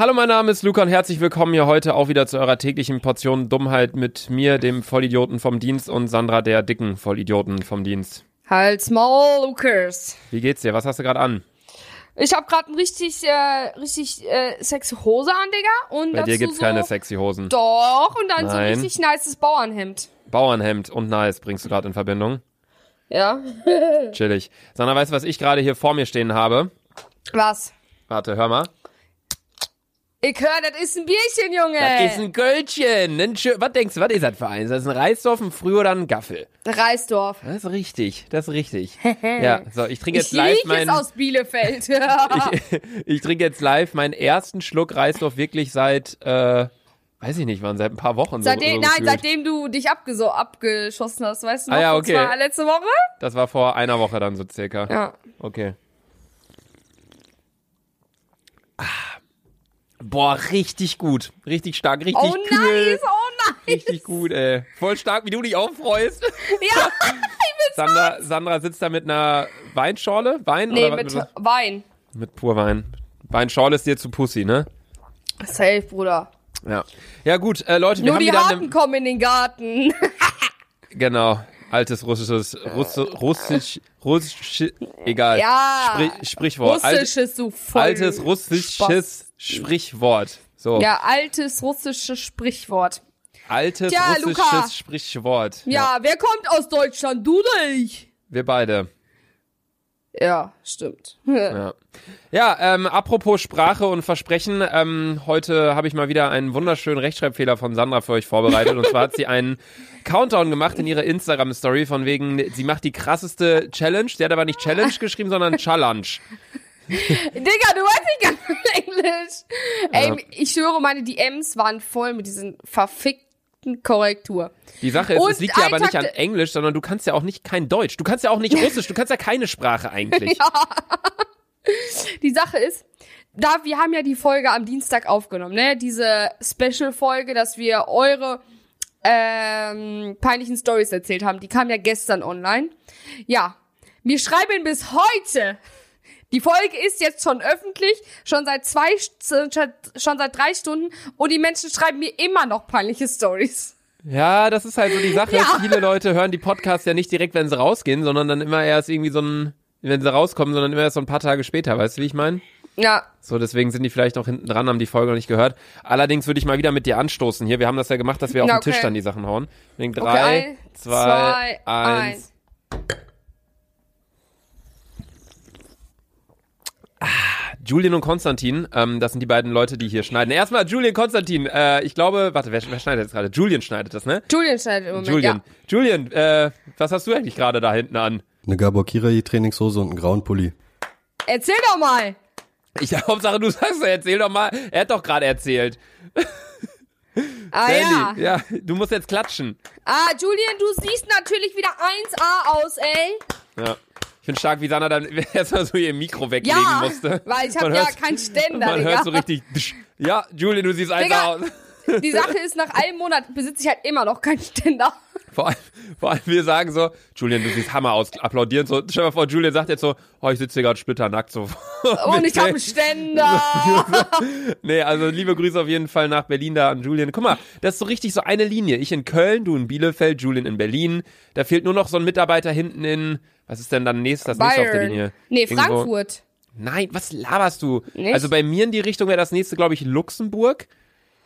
Hallo, mein Name ist Luca und herzlich willkommen hier heute auch wieder zu eurer täglichen Portion Dummheit mit mir, dem Vollidioten vom Dienst und Sandra, der dicken Vollidioten vom Dienst. Halt's Maul, Lukas. Wie geht's dir? Was hast du gerade an? Ich hab grad ein richtig, äh, richtig äh, sexy Hose an, Digga. Und Bei dir gibt's so, keine sexy Hosen. Doch, und dann so ein Nein. richtig nices Bauernhemd. Bauernhemd und nice bringst du gerade in Verbindung. Ja. Chillig. Sandra, weißt du, was ich gerade hier vor mir stehen habe? Was? Warte, hör mal. Ich höre, das ist ein Bierchen, Junge. Das ist ein Göldchen. Ein was denkst du, was ist das für eins? Das ist ein Reisdorf, ein Früh oder ein Gaffel? Reisdorf. Das ist richtig, das ist richtig. ja, so, ich trinke jetzt Ich live meinen... aus Bielefeld. ich, ich trinke jetzt live meinen ersten Schluck Reisdorf wirklich seit, äh, weiß ich nicht wann, seit ein paar Wochen. so, seitdem, so nein, gefühlt. seitdem du dich abgeso abgeschossen hast, weißt du noch? Ah ja, okay. zwar letzte Woche? Das war vor einer Woche dann so circa. Ja. Okay. Ah. Boah, richtig gut. Richtig stark, richtig Oh kühl. nice, oh nice. Richtig gut, ey. Voll stark, wie du dich auch freust. Ja, Sandra, Sandra sitzt da mit einer Weinschorle? Wein? nee, oder mit was? Wein. mit Purwein. Weinschorle ist dir zu Pussy, ne? Safe, Bruder. Ja. Ja, gut, äh, Leute, wir Nur haben die wieder Harten eine, kommen in den Garten. Genau. Altes russisches, Russ, russisch, russisch, egal. Ja. Sprich, Sprichwort. Russisches, du voll altes russisches Sprichwort. So. Ja, altes russisches Sprichwort. Altes Tja, russisches Luca. Sprichwort. Ja. wer kommt aus Deutschland? Du oder ich? Wir beide. Ja, stimmt. Ja, ja ähm, apropos Sprache und Versprechen, ähm, heute habe ich mal wieder einen wunderschönen Rechtschreibfehler von Sandra für euch vorbereitet. und zwar hat sie einen Countdown gemacht in ihrer Instagram-Story von wegen, sie macht die krasseste Challenge. Sie hat aber nicht Challenge geschrieben, sondern Challenge. Digga, du weißt nicht ganz Englisch. Ey, Ja. ich schwöre, meine DMs waren voll mit diesen verfickten Korrektur. Die Sache ist, Und es liegt ja aber ein nicht Tag- an Englisch, sondern du kannst ja auch nicht kein Deutsch. Du kannst ja auch nicht Russisch, du kannst ja keine Sprache eigentlich. Die Sache ist, da wir haben ja die Folge am Dienstag aufgenommen, ne? Diese Special-Folge, dass wir eure ähm, peinlichen Stories erzählt haben. Die kam ja gestern online. Ja, wir schreiben bis heute. Die Folge ist jetzt schon öffentlich, schon seit zwei, schon seit drei Stunden und die Menschen schreiben mir immer noch peinliche Stories. Ja, das ist halt so die Sache. Ja. Viele Leute hören die Podcasts ja nicht direkt, wenn sie rausgehen, sondern dann immer erst irgendwie so ein, wenn sie rauskommen, sondern immer erst so ein paar Tage später. Weißt du, wie ich meine? Ja, So, deswegen sind die vielleicht noch hinten dran, haben die Folge noch nicht gehört. Allerdings würde ich mal wieder mit dir anstoßen hier. Wir haben das ja gemacht, dass wir auf Ja, den Tisch okay. dann die Sachen hauen. Deswegen Okay, drei, ein, zwei, zwei, eins. Ah, Julian und Konstantin, ähm, das sind die beiden Leute, die hier schneiden. Erstmal Julian, Konstantin, äh, ich glaube, warte, wer, wer schneidet jetzt gerade? Julian schneidet das, ne? Julian schneidet im Moment, Julian. ja. Julian, äh, was hast du eigentlich gerade da hinten an? Eine Gabor Kirai Trainingshose und einen grauen Pulli. Erzähl doch mal. Ich Hauptsache, du sagst, erzähl doch mal. Er hat doch gerade erzählt. Ah ja. Sandy, ja, du musst jetzt klatschen. Ah, Julian, du siehst natürlich wieder 1A aus, ey. Ja. Finde stark, wie Sanna dann erstmal so ihr Mikro weglegen Ja, musste. weil ich habe ja keinen Ständer, Man Digga. hört so richtig. Ja, Julian, du siehst einfach aus. Die Sache ist, nach einem Monat besitze ich halt immer noch keinen Ständer. Vor allem, vor allem wir sagen so, Julian, du siehst Hammer aus, applaudieren so. Stell dir mal vor, Julian sagt jetzt so, oh, ich sitze hier gerade splitternackt so. Und ich habe einen Ständer. Nee, also liebe Grüße auf jeden Fall nach Berlin da an Julian. Guck mal, das ist so richtig so eine Linie. Ich in Köln, du in Bielefeld, Julian in Berlin. Da fehlt nur noch so ein Mitarbeiter hinten in, was ist denn dann nächstes, das nächste auf der Linie? Nee, Irgendwo- Frankfurt. Nein, was laberst du? Nicht? Also bei mir in die Richtung wäre das nächste, glaube ich, Luxemburg.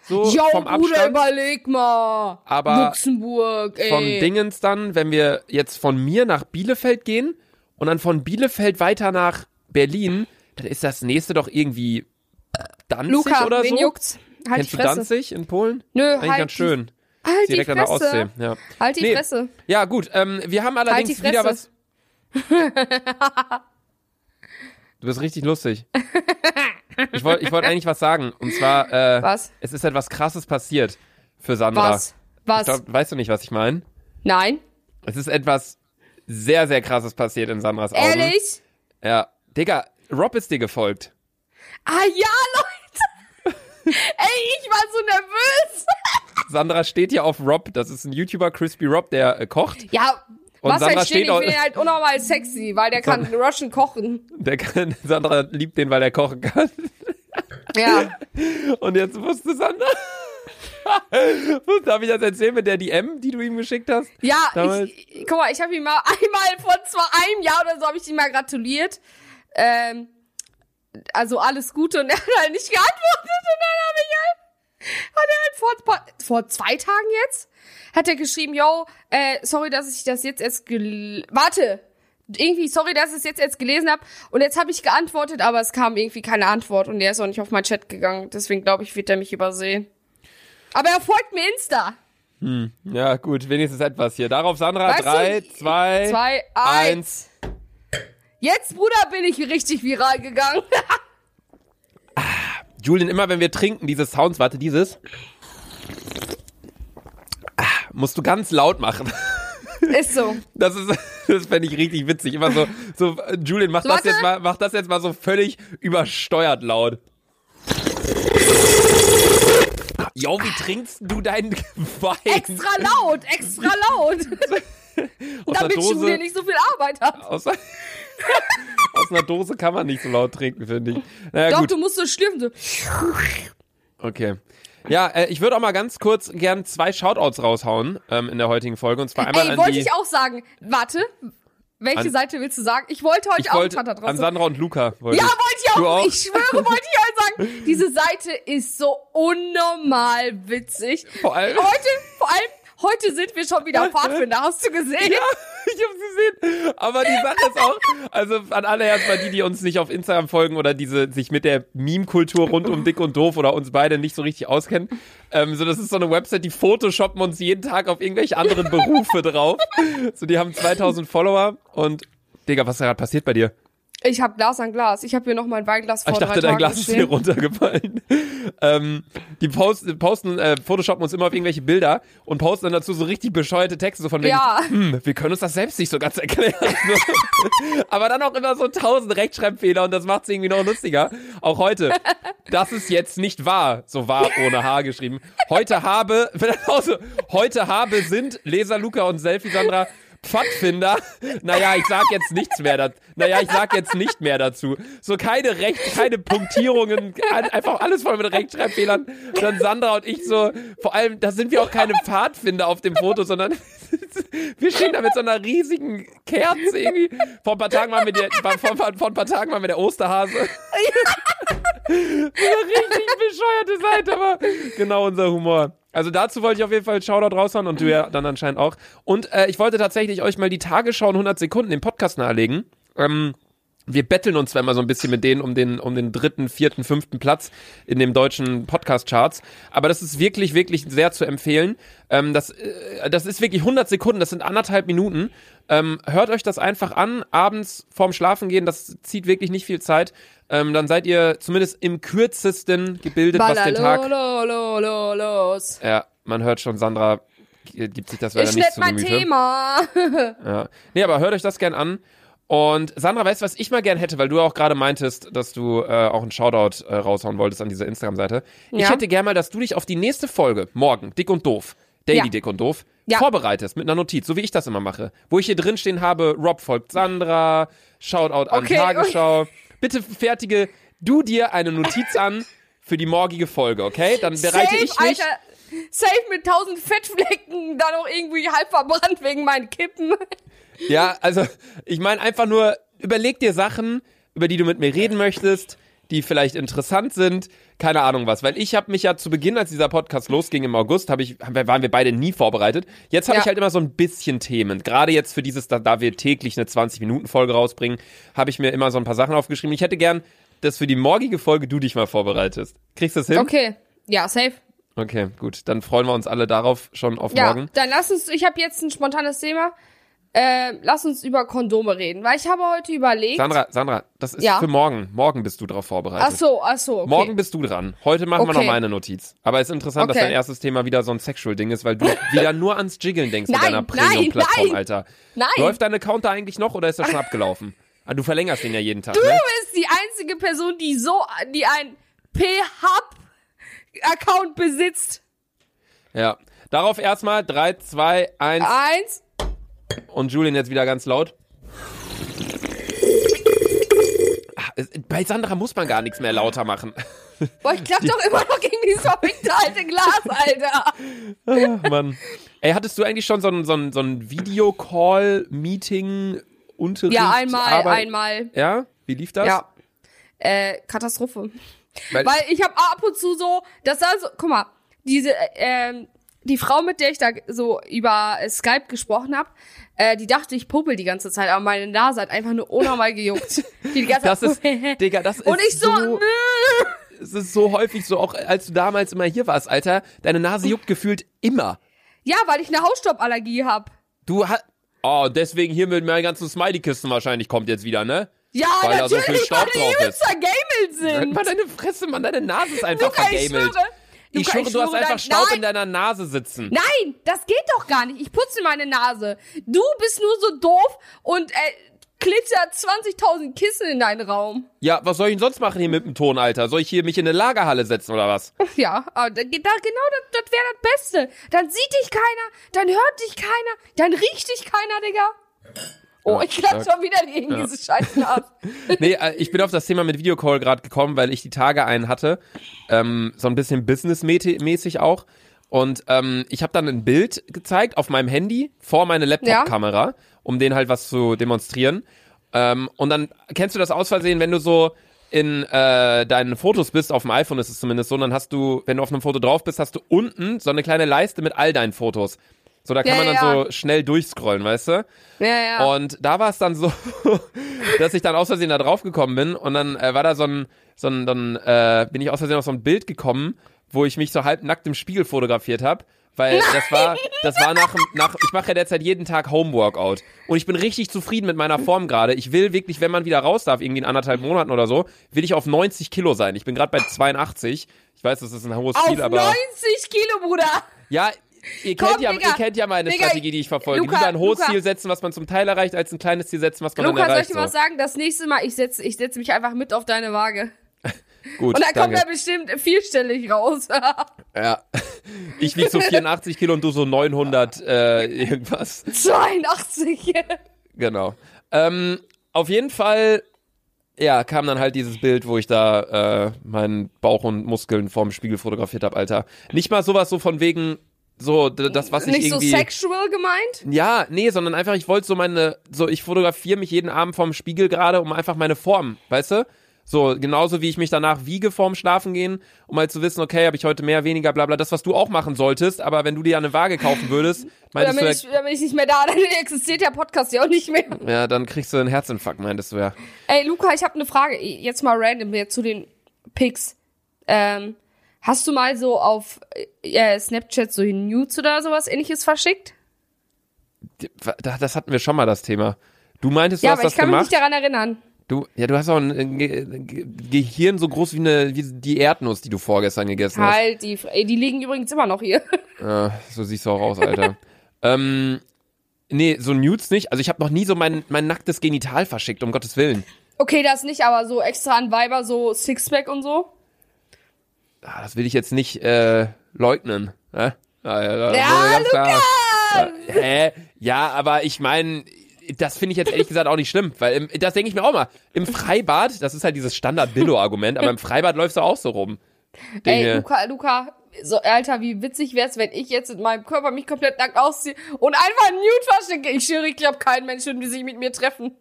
So Jo, vom Bruder, Abstand. überleg mal. Aber Luxemburg, ey. Von Dingens dann, wenn wir jetzt von mir nach Bielefeld gehen und dann von Bielefeld weiter nach Berlin, dann ist das nächste doch irgendwie Danzig Luca, oder wen so. juckt's? Halt Kennst die du Fresse. Danzig in Polen? Nö, Eigentlich halt ganz die- schön. Halt Direkt die an der Fresse. Ostsee. Ja. Halt die Nee. Fresse. Ja, gut. Ähm, wir haben allerdings Halt wieder Fresse. was. Du bist richtig lustig. Ich wollte ich wollt eigentlich was sagen. Und zwar, äh, Was? es ist etwas krasses passiert für Sandra. Was? Was? Glaub, weißt du nicht, was ich meine? Nein? Es ist etwas sehr, sehr krasses passiert in Sandras Augen. Ehrlich? Ja. Digga, Rob ist dir gefolgt. Ah ja, Leute. ey, ich war so nervös. Sandra steht hier auf Rob. Das ist ein YouTuber, Crispy Rob, der äh, kocht. Ja, Und was Sandra halt steht, steht ich finde ihn halt unnormal sexy, weil der kann Russian kochen. Der kann, Sandra liebt den, weil er kochen kann. Ja. Und jetzt wusste Sandra. Darf ich das erzählen mit der DM, die du ihm geschickt hast? Ja, ich- guck mal, ich habe ihm mal einmal vor zwar einem Jahr oder so habe ich ihm mal gratuliert. Ähm, also alles Gute und er hat halt nicht geantwortet und dann habe ich halt, hat er halt vor, vor zwei Tagen jetzt, hat er geschrieben, yo, äh, sorry, dass ich das jetzt erst gel warte, irgendwie sorry, dass ich es jetzt erst gelesen habe und jetzt habe ich geantwortet, aber es kam irgendwie keine Antwort und er ist auch nicht auf mein Chat gegangen, deswegen glaube ich, wird er mich übersehen. Aber er folgt mir Insta. Ja, gut, wenigstens etwas hier. Darauf Sandra, Weißt du, drei, zwei, Zwei, eins. Jetzt, Bruder, bin ich richtig viral gegangen. Julian, immer wenn wir trinken, diese Sounds, warte, dieses. Ah, musst du ganz laut machen. Ist so. Das ist, das fände ich richtig witzig. Immer so, so, Julian, mach So, das warte. jetzt mal, mach das jetzt mal so völlig übersteuert laut. Jo, wie trinkst du deinen Wein? Extra laut, extra laut. Damit Dose. nicht so viel Arbeit hat. Aus, aus einer Dose kann man nicht so laut trinken, finde ich. Naja, Doch, gut. du musst so schlürfen. So. Okay. Ja, äh, ich würde auch mal ganz kurz gern zwei Shoutouts raushauen ähm, in der heutigen Folge. Und zwar einmal Ey, an wollte die. ich auch sagen. Warte. Welche An- Seite willst du sagen? Ich wollte heute ich auch wollte drauf an. Sandra und Luca. Wollte Ja, wollte ich auch. auch? Ich schwöre, wollte ich auch sagen. Diese Seite ist so unnormal witzig. Vor allem- Heute, vor allem, heute sind wir schon wieder Pfadfinder. Hast du gesehen? Ja, ich hab's gesehen. Aber die Sache ist auch, also an alle erstmal die, die uns nicht auf Instagram folgen oder diese sich mit der Meme-Kultur rund um dick und doof oder uns beide nicht so richtig auskennen. Ähm, so, das ist so eine Website, die photoshoppen uns jeden Tag auf irgendwelche anderen Berufe drauf. So, die haben 2000 Follower und Digga, was ist gerade passiert bei dir? Ich habe Glas an Glas. Ich habe hier noch mein Weinglas vor Ich dachte, drei dein Tagen Glas ist stehen. hier runtergefallen. ähm, die posten, posten äh, photoshoppen uns immer auf irgendwelche Bilder und posten dann dazu so richtig bescheuerte Texte, so von wegen, Ja. hm, wir können uns das selbst nicht so ganz erklären. Aber dann auch immer so tausend Rechtschreibfehler und das macht es irgendwie noch lustiger. Auch heute. Das ist jetzt nicht wahr. So wahr ohne H geschrieben. Heute habe, also, heute habe sind Leser Luca und Selfie Sandra Pfadfinder. Naja, ich sag jetzt nichts mehr dazu. Naja, ich sag jetzt nicht mehr dazu. So keine Recht, keine Punktierungen, ein- einfach alles voll mit Rechtschreibfehlern. Dann Sandra und ich so, vor allem, da sind wir auch keine Pfadfinder auf dem Foto, sondern wir stehen da mit so einer riesigen Kerze irgendwie. Vor ein paar Tagen waren wir der, vor, vor, vor ein paar Tagen waren wir der Osterhase. eine richtig bescheuerte Seite, aber genau unser Humor. Also dazu wollte ich auf jeden Fall Shoutout raushauen und du ja dann anscheinend auch. Und äh, ich wollte tatsächlich euch mal die Tagesschau in 100 Sekunden im Podcast nahelegen. Ähm, wir betteln uns zwar immer so ein bisschen mit denen um den, um den dritten, vierten, fünften Platz in dem deutschen Podcast-Charts, aber das ist wirklich, wirklich sehr zu empfehlen. Ähm, das, äh, das ist wirklich 100 Sekunden, das sind anderthalb Minuten. Ähm, hört euch das einfach an, abends vorm Schlafengehen, das zieht wirklich nicht viel Zeit. Ähm, dann seid ihr zumindest im kürzesten gebildet, was den Tag... Los. Ja, man hört schon, Sandra gibt sich das leider Ist nicht zu mein Gemüte. Thema. Ja. Nee, aber hört euch das gern an. Und Sandra, weißt du, was ich mal gern hätte, weil du auch gerade meintest, dass du äh, auch einen Shoutout äh, raushauen wolltest an dieser Instagram-Seite. Ich Ja. hätte gern mal, dass du dich auf die nächste Folge, morgen, dick und doof, Daily Ja. Dick und Doof, Ja. vorbereitest mit einer Notiz, so wie ich das immer mache. Wo ich hier drin stehen habe, Rob folgt Sandra, Shoutout an Okay, Tagesschau. Bitte fertige du dir eine Notiz an für die morgige Folge, okay? Dann bereite Safe, ich mich. Alter. Safe mit tausend Fettflecken, dann auch irgendwie halb verbrannt wegen meinen Kippen. Ja, also ich meine einfach nur, überleg dir Sachen, über die du mit mir reden möchtest, die vielleicht interessant sind, keine Ahnung was. Weil ich habe mich ja zu Beginn, als dieser Podcast losging im August, hab ich, waren wir beide nie vorbereitet. Jetzt habe Ja. ich halt immer so ein bisschen Themen. Gerade jetzt für dieses, da, da wir täglich eine 20-Minuten-Folge rausbringen, habe ich mir immer so ein paar Sachen aufgeschrieben. Ich hätte gern, dass für die morgige Folge du dich mal vorbereitest. Kriegst du das hin? Okay. Ja, safe. Okay, gut. Dann freuen wir uns alle darauf schon auf Ja, morgen. dann lass uns, ich habe jetzt ein spontanes Thema. Äh, lass uns über Kondome reden, weil ich habe heute überlegt. Sandra, Sandra, das ist Ja. für morgen. Morgen bist du darauf vorbereitet. Ach so, ach so, okay. Morgen bist du dran. Heute machen wir Okay. noch meine Notiz. Aber es ist interessant, dass Okay. dein erstes Thema wieder so ein Sexual-Ding ist, weil du wieder nur ans Jiggeln denkst mit Nein, deiner nein, Premium-Plattform. Alter. Nein. Läuft dein Account da eigentlich noch oder ist das schon abgelaufen? Ah, du verlängerst den ja jeden Tag, Du ne? bist die einzige Person, die so, die ein P-Hub-Account besitzt. Ja. Darauf erstmal 3, 2, 1 Eins. Und Julian jetzt wieder ganz laut. Ah, bei Sandra muss man gar nichts mehr lauter machen. Boah, ich klapp doch immer noch gegen dieses verfickte alte Glas, Alter. Ach, Mann. Ey, hattest du eigentlich schon so ein, so ein, so ein Videocall-Meeting, Unterricht? Ja, einmal, Arbeit? einmal. Ja? Wie lief das? Ja. Äh, Katastrophe. Weil, Weil ich habe ab und zu so, das war so, guck mal, diese, äh, ähm, die Frau, mit der ich da so über Skype gesprochen habe, äh, die dachte, ich puppel die ganze Zeit, aber meine Nase hat einfach nur unnormal gejuckt. Die, die ganze das ist, Zeit, Digga, das ist Und ich so, so, es ist so häufig so, auch als du damals immer hier warst, Alter, deine Nase juckt gefühlt immer. ja, weil ich eine Hausstauballergie hab. Du hast, oh, deswegen hier mit meinen ganzen Smiley-Kisten wahrscheinlich kommt jetzt wieder, ne? Ja, Weil da so natürlich, viel Staub weil die drauf übelst vergamelt Halt sind. mal deine Fresse, Mann, deine Nase ist einfach Luca, ich vergamelt. schwöre, Ich schwöre, du hast einfach dein- Staub Nein, in deiner Nase sitzen. Nein, das geht doch gar nicht. Ich putze meine Nase. Du bist nur so doof und äh, klitzert 20.000 Kissen in deinen Raum. Ja, was soll ich denn sonst machen hier mit dem Ton, Alter? Soll ich hier mich in eine Lagerhalle setzen oder was? Ja, aber da, genau das, das wäre das Beste. Dann sieht dich keiner, dann hört dich keiner, dann riecht dich keiner, Digga. Oh, Ja, ich klatsch schon wieder gegen diese scheiß Nase. Nee, äh, ich bin auf das Thema mit Videocall gerade gekommen, weil ich die Tage einen hatte, ähm, so ein bisschen businessmäßig auch. Und ähm, ich habe dann ein Bild gezeigt auf meinem Handy vor meine Laptop-Kamera, um den halt was zu demonstrieren. Ähm, und dann kennst du das aus Versehen, wenn du so in äh, deinen Fotos bist, auf dem iPhone ist es zumindest so, und dann hast du, wenn du auf einem Foto drauf bist, hast du unten so eine kleine Leiste mit all deinen Fotos. So, da kann Ja, man dann ja. so schnell durchscrollen, weißt du? Ja, ja. Und da war es dann so, dass ich dann aus Versehen da drauf gekommen bin und dann äh, war da so ein, so ein dann äh, bin ich aus Versehen auf so ein Bild gekommen, wo ich mich so halb nackt im Spiegel fotografiert habe. Weil das war, das war nach, nach, ich mache ja derzeit jeden Tag Homeworkout. Und ich bin richtig zufrieden mit meiner Form gerade. Ich will wirklich, wenn man wieder raus darf, irgendwie in anderthalb Monaten oder so, will ich auf 90 Kilo sein. Ich bin gerade bei 82. Ich weiß, das ist ein hohes Ziel, aber. 90 Kilo, Bruder. Ja, ihr Komm, kennt, ja, Digga. ihr kennt ja meine Digga, Strategie, die ich verfolge. Luca, Lieber ein hohes Luca. Ziel setzen, was man zum Teil erreicht, als ein kleines Ziel setzen, was man Luca, dann soll ich erreicht. dir was so. sagen? Das nächste Mal, ich setze ich setz mich einfach mit auf deine Waage. Gut, Und dann kommt er bestimmt vierstellig raus. Ja. Ich wieg so 84 Kilo und du so 900 äh, irgendwas. 82. Genau. Ähm, auf jeden Fall, ja, kam dann halt dieses Bild, wo ich da äh, meinen Bauch und Muskeln vorm Spiegel fotografiert habe, Alter. Nicht mal sowas so von wegen so das, was ich Nicht so irgendwie. sexual gemeint? ja, nee, sondern einfach, ich wollte so meine, so ich fotografiere mich jeden Abend vorm Spiegel gerade, um einfach meine Form, weißt du? So, genauso wie ich mich danach wiege vorm Schlafen gehen, um halt zu wissen, okay, habe ich heute mehr, weniger, bla bla, das, was du auch machen solltest, aber wenn du dir eine Waage kaufen würdest, meintest Dann du bin, ja, ich, dann bin ich nicht mehr da, dann existiert der Podcast ja auch nicht mehr. ja, dann kriegst du einen Herzinfarkt, meintest du ja. Ey, Luca, ich habe eine Frage. Jetzt mal random jetzt zu den Pics. Ähm, hast du mal so auf äh, Snapchat so Nudes oder sowas ähnliches verschickt? Da- Das hatten wir schon mal das Thema. Du meintest, du ja, hast aber das ich kann mich gemacht. nicht daran erinnern. Du, ja, du hast auch ein Ge Ge Gehirn so groß wie eine wie die Erdnuss, die du vorgestern gegessen hast. Halt, die, die liegen übrigens immer noch hier. Ja, so siehst du auch aus, Alter. ähm, nee, so Nudes nicht. Also ich habe noch nie so mein, mein nacktes Genital verschickt, um Gottes Willen. Okay, das nicht, aber so extra an Weiber, so Sixpack und so. Ah, das will ich jetzt nicht äh, leugnen. Ah, ja, da- Ja, ganz klar- Luca! Ja, hä? Ja, aber ich meine, das finde ich jetzt ehrlich gesagt auch nicht schlimm, weil im, das denke ich mir auch mal. Im Freibad, das ist halt dieses Standard-Billo-Argument, aber im Freibad läufst du auch so rum. Ey, Dinge. Luca, Luca, so, Alter, wie witzig wär's, wenn ich jetzt in meinem Körper mich komplett nackt ausziehe und einfach ein Nude verschicke. Ich schwöre, ich glaube, kein Mensch würde sich mit mir treffen.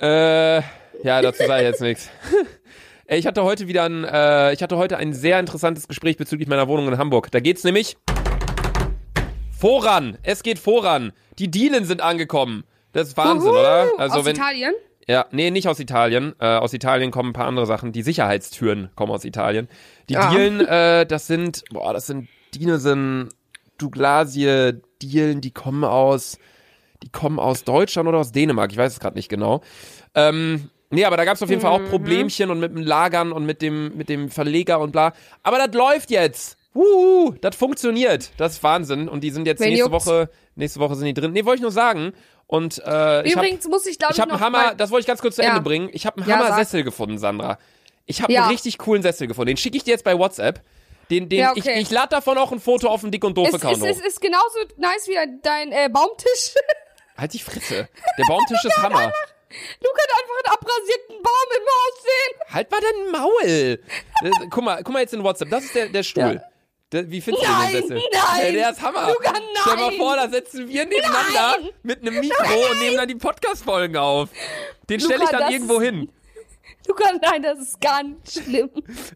Äh, ja, dazu sage ich jetzt nichts. Ey, Ich hatte heute wieder ein, äh, ich hatte heute ein sehr interessantes Gespräch bezüglich meiner Wohnung in Hamburg. Da geht's nämlich voran. Es geht voran. Die Dielen sind angekommen. Das ist Wahnsinn, Uhu, oder? Also Aus wenn, Italien? ja, nee, nicht aus Italien. Äh, aus Italien kommen ein paar andere Sachen. Die Sicherheitstüren kommen aus Italien. Die Ja. Dielen, äh, das sind, boah, das sind Dinesen, Douglasie, Dielen, die kommen aus, die kommen aus Deutschland oder aus Dänemark. Ich weiß es gerade nicht genau. Ähm, nee, aber da gab es auf jeden Fall auch Problemchen und mit dem Lagern und mit dem, mit dem Verleger und bla. Aber das läuft jetzt. Wuhu, das funktioniert. Das ist Wahnsinn. Und die sind jetzt Wen nächste? Woche, nächste Woche sind die drin. Nee, wollte ich nur sagen. Und äh, ich hab, Übrigens muss ich, glaube ich, ich habe einen Hammer, mal- das wollte ich ganz kurz zu Ja. Ende bringen. Ich habe einen Ja, Hammer sag. Sessel gefunden, Sandra. Ich habe Ja. einen richtig coolen Sessel gefunden. Den schicke ich dir jetzt bei WhatsApp. Den, den, Ja, ich, okay. ich lade davon auch ein Foto auf dem Dick und Doof es, Account es, hoch. es ist genauso nice wie dein äh, Baumtisch. Halt die Fresse. Der Baumtisch ist Hammer. Luca hat einfach einen abrasierten Baum im Haus sehen. Halt mal dein Maul. Äh, guck mal, guck mal jetzt in WhatsApp. Das ist der, der Stuhl. Ja. Der, wie findest du Nein, den Sessel? nein. Ey, der ist Hammer. Luca, Stell mal nein. vor, da setzen wir nebeneinander Nein. mit einem Mikro und nehmen dann die Podcast-Folgen auf. Den stelle ich dann irgendwo hin. Luca, nein, das ist ganz schlimm.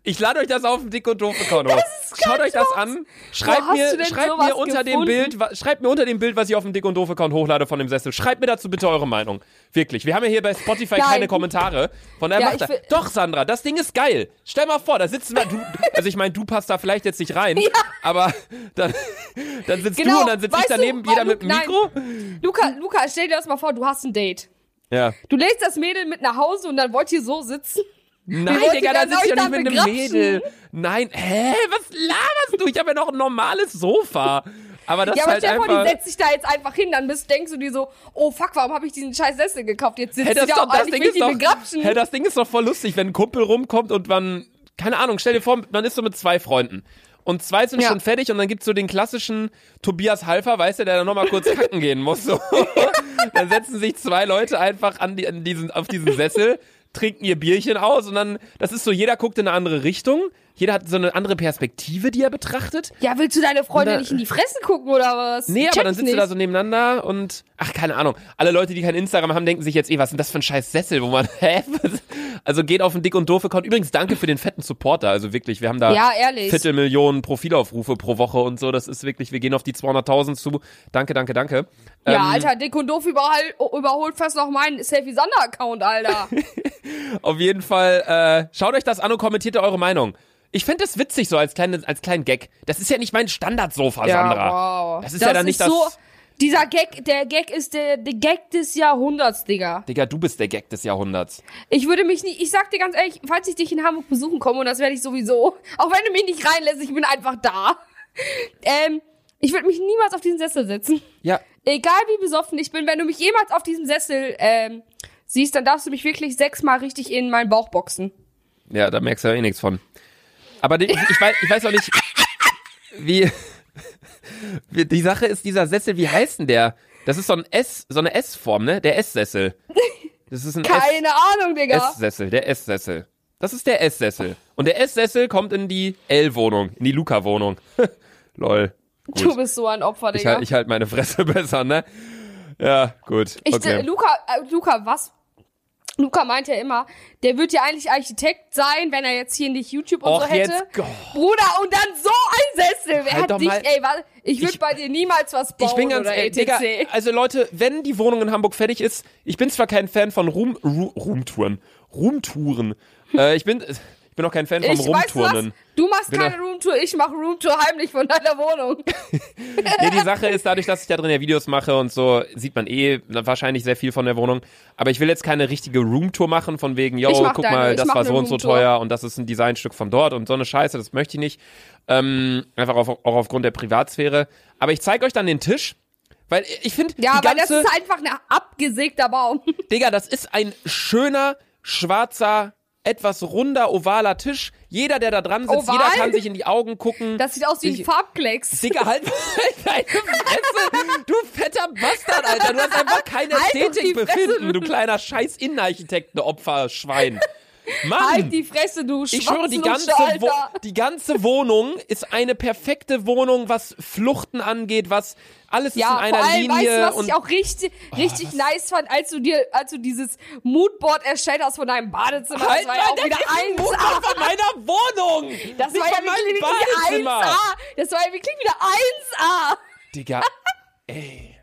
Ich lade euch das auf dem Dick und Doof Account hoch. ist Schaut euch das an. Schreibt mir, du schreibt mir unter dem gefunden? Bild, wa- schreibt mir unter dem Bild, was ich auf dem Dick und Doof Account hochlade von dem Sessel. Schreibt mir dazu bitte eure Meinung. Wirklich. Wir haben ja hier bei Spotify Nein. keine Kommentare. Von daher Ja, macht will- Doch, Sandra, das Ding ist geil. Stell mal vor, da sitzen wir. Du, also ich meine, du passt da vielleicht jetzt nicht rein, aber dann, dann sitzt du Genau, und dann sitze ich du, daneben, weil jeder mit dem. Mikro. Luca, Luca, stell dir das mal vor, du hast ein Date. Ja. Du lädst das Mädel mit nach Hause und dann wollt ihr so sitzen. Nein, Digga, da dann sitze ich euch doch nicht mit einem? Mädel. Nein, hä? Was laberst du? Ich habe ja noch ein normales Sofa. Aber das Ja, ist aber halt stell dir vor, die setzt sich da jetzt einfach hin, dann bist, denkst du dir so, oh fuck, warum habe ich diesen scheiß Sessel gekauft? Jetzt sitzt Hey, das, da doch, auch das, Ding ist doch, begrapschen. hey, das Ding ist doch voll lustig, wenn ein Kumpel rumkommt und man, keine Ahnung, stell dir vor, man ist so mit zwei Freunden. Und zwei sind Ja. schon fertig und dann gibt's so den klassischen Tobias Halfer, weißt du, der dann nochmal kurz kacken gehen muss. So. dann setzen sich zwei Leute einfach an, die, an diesen, auf diesen Sessel, trinken ihr Bierchen aus und dann, das ist so, jeder guckt in eine andere Richtung, jeder hat so eine andere Perspektive, die er betrachtet. ja, willst du deine da- nicht in die Fresse gucken oder was? Nee, aber dann sitzt nicht. du da so nebeneinander und ach, keine Ahnung. Alle Leute, die kein Instagram haben, denken sich jetzt, eh, was ist denn das für ein scheiß Sessel, wo man, hä? Also geht auf den Dick und Doof Account. Übrigens, danke für den fetten Supporter. Also wirklich, wir haben da Ja. Viertelmillionen Profilaufrufe pro Woche und so. Das ist wirklich, wir gehen auf die 200.000 zu. Danke, danke, danke. Ja, Ähm, Alter, Dick und Doof überall, überholt fast noch meinen Selfie-Sander-Account, Alter. Auf jeden Fall, äh, schaut euch das an und kommentiert eure Meinung. Ich fände das witzig so als, kleine, als kleinen Gag. Das ist ja nicht mein Standardsofa, Sandra. wow. Das ist ja dann nicht das- So, dieser Gag, der Gag ist der, der Gag des Jahrhunderts, Digga. Digga, du bist der Gag des Jahrhunderts. Ich würde mich nicht, ich sag dir ganz ehrlich, falls ich dich in Hamburg besuchen komme, und das werde ich sowieso, auch wenn du mich nicht reinlässt, ich bin einfach da. Ähm, ich würde mich niemals auf diesen Sessel setzen. Ja, Egal wie besoffen ich bin, wenn du mich jemals auf diesem Sessel ähm, siehst, dann darfst du mich wirklich sechsmal richtig in meinen Bauch boxen. Ja, da merkst du ja eh nichts von. Aber die, ich, weiß, ich weiß auch nicht, wie, wie. Die Sache ist, dieser Sessel, wie heißt denn der? Das ist so ein S, so eine S-Form, ne? Der S-Sessel. Das ist ein Keine Ahnung, Digga. S-Sessel, der S-Sessel. Das ist der S-Sessel. Und der S-Sessel kommt in die L-Wohnung, in die Luca-Wohnung. Lol. Du Gut. bist so ein Opfer, Ich, Digga. halt- ich halt meine Fresse besser, ne? Ja, gut. Ich, Okay. Luca, äh, Luca, was? Luca meint ja immer, der wird ja eigentlich Architekt sein, wenn er jetzt hier nicht YouTube und Och, so hätte. jetzt, oh. Bruder, und dann so ein Sessel. Wer Halt hat dich, mal- ey, was? Ich würde bei dir niemals was bauen Ich bin ganz oder ehrlich, etc. Digga, also Leute, wenn die Wohnung in Hamburg fertig ist, ich bin zwar kein Fan von Room, Ru, Roomtouren, Roomtouren. äh, ich bin, ich bin auch kein Fan vom ich Rumturnen. du machst Bin keine Roomtour, ich mache Roomtour heimlich von deiner Wohnung. Nee, die Sache ist, dadurch, dass ich da drin ja Videos mache und so, sieht man eh wahrscheinlich sehr viel von der Wohnung. Aber ich will jetzt keine richtige Roomtour machen, von wegen, yo, guck deine, mal, das war so und so teuer und das ist ein Designstück von dort und so eine Scheiße, das möchte ich nicht. Ähm, einfach auf, auch aufgrund der Privatsphäre. Aber ich zeige euch dann den Tisch. Weil ich finde, Ja, die weil das ist einfach ein abgesägter Baum. Digga, das ist ein schöner, schwarzer, etwas runder, ovaler Tisch. Jeder, der da dran sitzt, Oval? jeder kann sich in die Augen gucken. Das sieht aus wie ein Farbklecks. Digga, halt deine Fresse, du fetter Bastard, Alter. Du hast einfach kein Halt Ästhetikbefinden, Fresse, du kleiner scheiß Innenarchitekten-Opfer-Schwein. Mann! Halt die Fresse, du ich schwöre, die ganze, Wo die ganze Wohnung ist eine perfekte Wohnung, was Fluchten angeht, was alles Ja, ist in einer vor allem, Linie. weißt du, was und ich auch richtig, richtig nice fand, als du dir, als du dieses Moodboard erstellt hast von deinem Badezimmer. halt das war ja auch wieder der eins. Motor von meiner Wohnung! Das Nicht war ja wirklich Badezimmer! 1A. Das war ja wirklich wieder 1A. Digga, ey.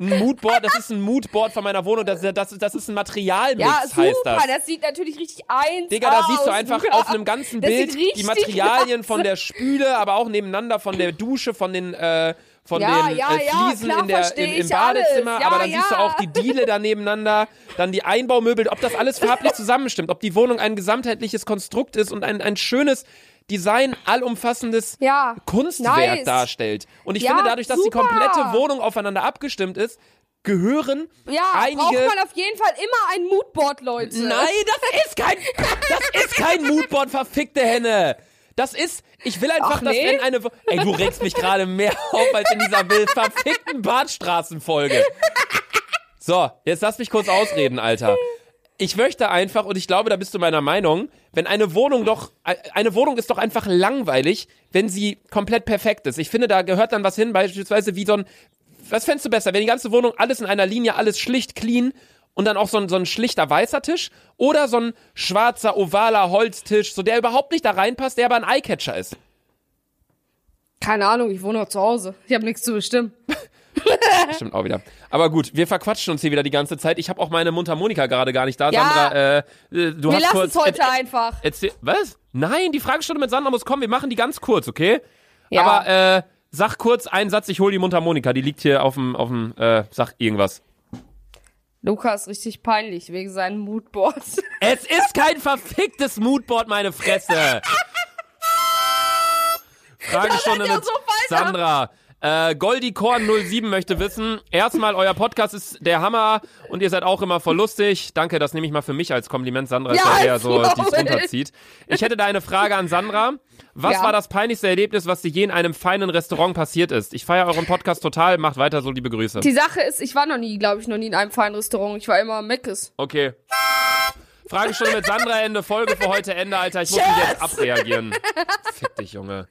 Ein Moodboard, das ist ein Moodboard von meiner Wohnung, das, das, das ist ein Materialmix, Ja, heißt super. das. Das. sieht natürlich richtig 1A Digga, da siehst du einfach Luca. auf einem ganzen Das Bild die Materialien von der Spüle, aber auch nebeneinander von der Dusche, von den, äh, von Ja, den ja, äh, Fliesen klar, in der, im, im. Badezimmer, aber dann siehst du auch die Diele da nebeneinander, dann die Einbaumöbel, ob das alles farblich zusammenstimmt, ob die Wohnung ein gesamtheitliches Konstrukt ist und ein, ein schönes Design, allumfassendes Ja, Kunstwerk nice. darstellt. Und ich Ja, finde, dadurch, dass super. die komplette Wohnung aufeinander abgestimmt ist, gehören Ja, einige braucht man auf jeden Fall immer ein Moodboard, Leute. Nein, das ist kein, das ist kein Moodboard, verfickte Henne. Das ist, ich will einfach, Ach, dass nee? wenn eine, ey, du regst mich gerade mehr auf als in dieser wild verfickten Badstraßenfolge. So, jetzt lass mich kurz ausreden, Alter. Ich möchte einfach, und ich glaube, da bist du meiner Meinung, wenn eine Wohnung doch, eine Wohnung ist doch einfach langweilig, wenn sie komplett perfekt ist. Ich finde, da gehört dann was hin, beispielsweise wie so ein, was fändest du besser, wenn die ganze Wohnung alles in einer Linie, alles schlicht, clean und dann auch so ein, so ein schlichter weißer Tisch oder so ein schwarzer, ovaler Holztisch, so der überhaupt nicht da reinpasst, der aber ein Eyecatcher ist. Keine Ahnung, ich wohne noch zu Hause. Ich habe nichts zu bestimmen. Stimmt auch wieder. Aber gut, wir verquatschen uns hier wieder die ganze Zeit. Ich habe auch meine Mundharmonika gerade gar nicht da. Ja. Sandra, äh, äh, du Wir hast lassen kurz. es heute einfach. Erzähl, was? Nein, die Fragestunde mit Sandra muss kommen. Wir machen die ganz kurz, okay? Ja. Aber äh, sag kurz einen Satz, ich hol die Mundharmonika. Die liegt hier auf dem, auf dem, äh, sag irgendwas. Lukas richtig peinlich wegen seinen Moodboards. Es ist kein verficktes Moodboard, meine Fresse. Fragestunde mit so. Sandra. Äh, Goldikorn 07 möchte wissen, erstmal, euer Podcast ist der Hammer und ihr seid auch immer voll lustig. Danke, das nehme ich mal für mich als Kompliment. Sandra ist Ja, eher so, die es runterzieht. Ich hätte da eine Frage an Sandra. Was Ja. war das peinlichste Erlebnis, was dir je in einem feinen Restaurant passiert ist? Ich feiere euren Podcast total. Macht weiter so, liebe Grüße. Die Sache ist, ich war noch nie, glaube ich, noch nie in einem feinen Restaurant. Ich war immer am Meckes. Okay. Fragestunde mit Sandra Ende, Folge für heute Ende, Alter. Ich muss mich jetzt abreagieren. Fick dich, Junge.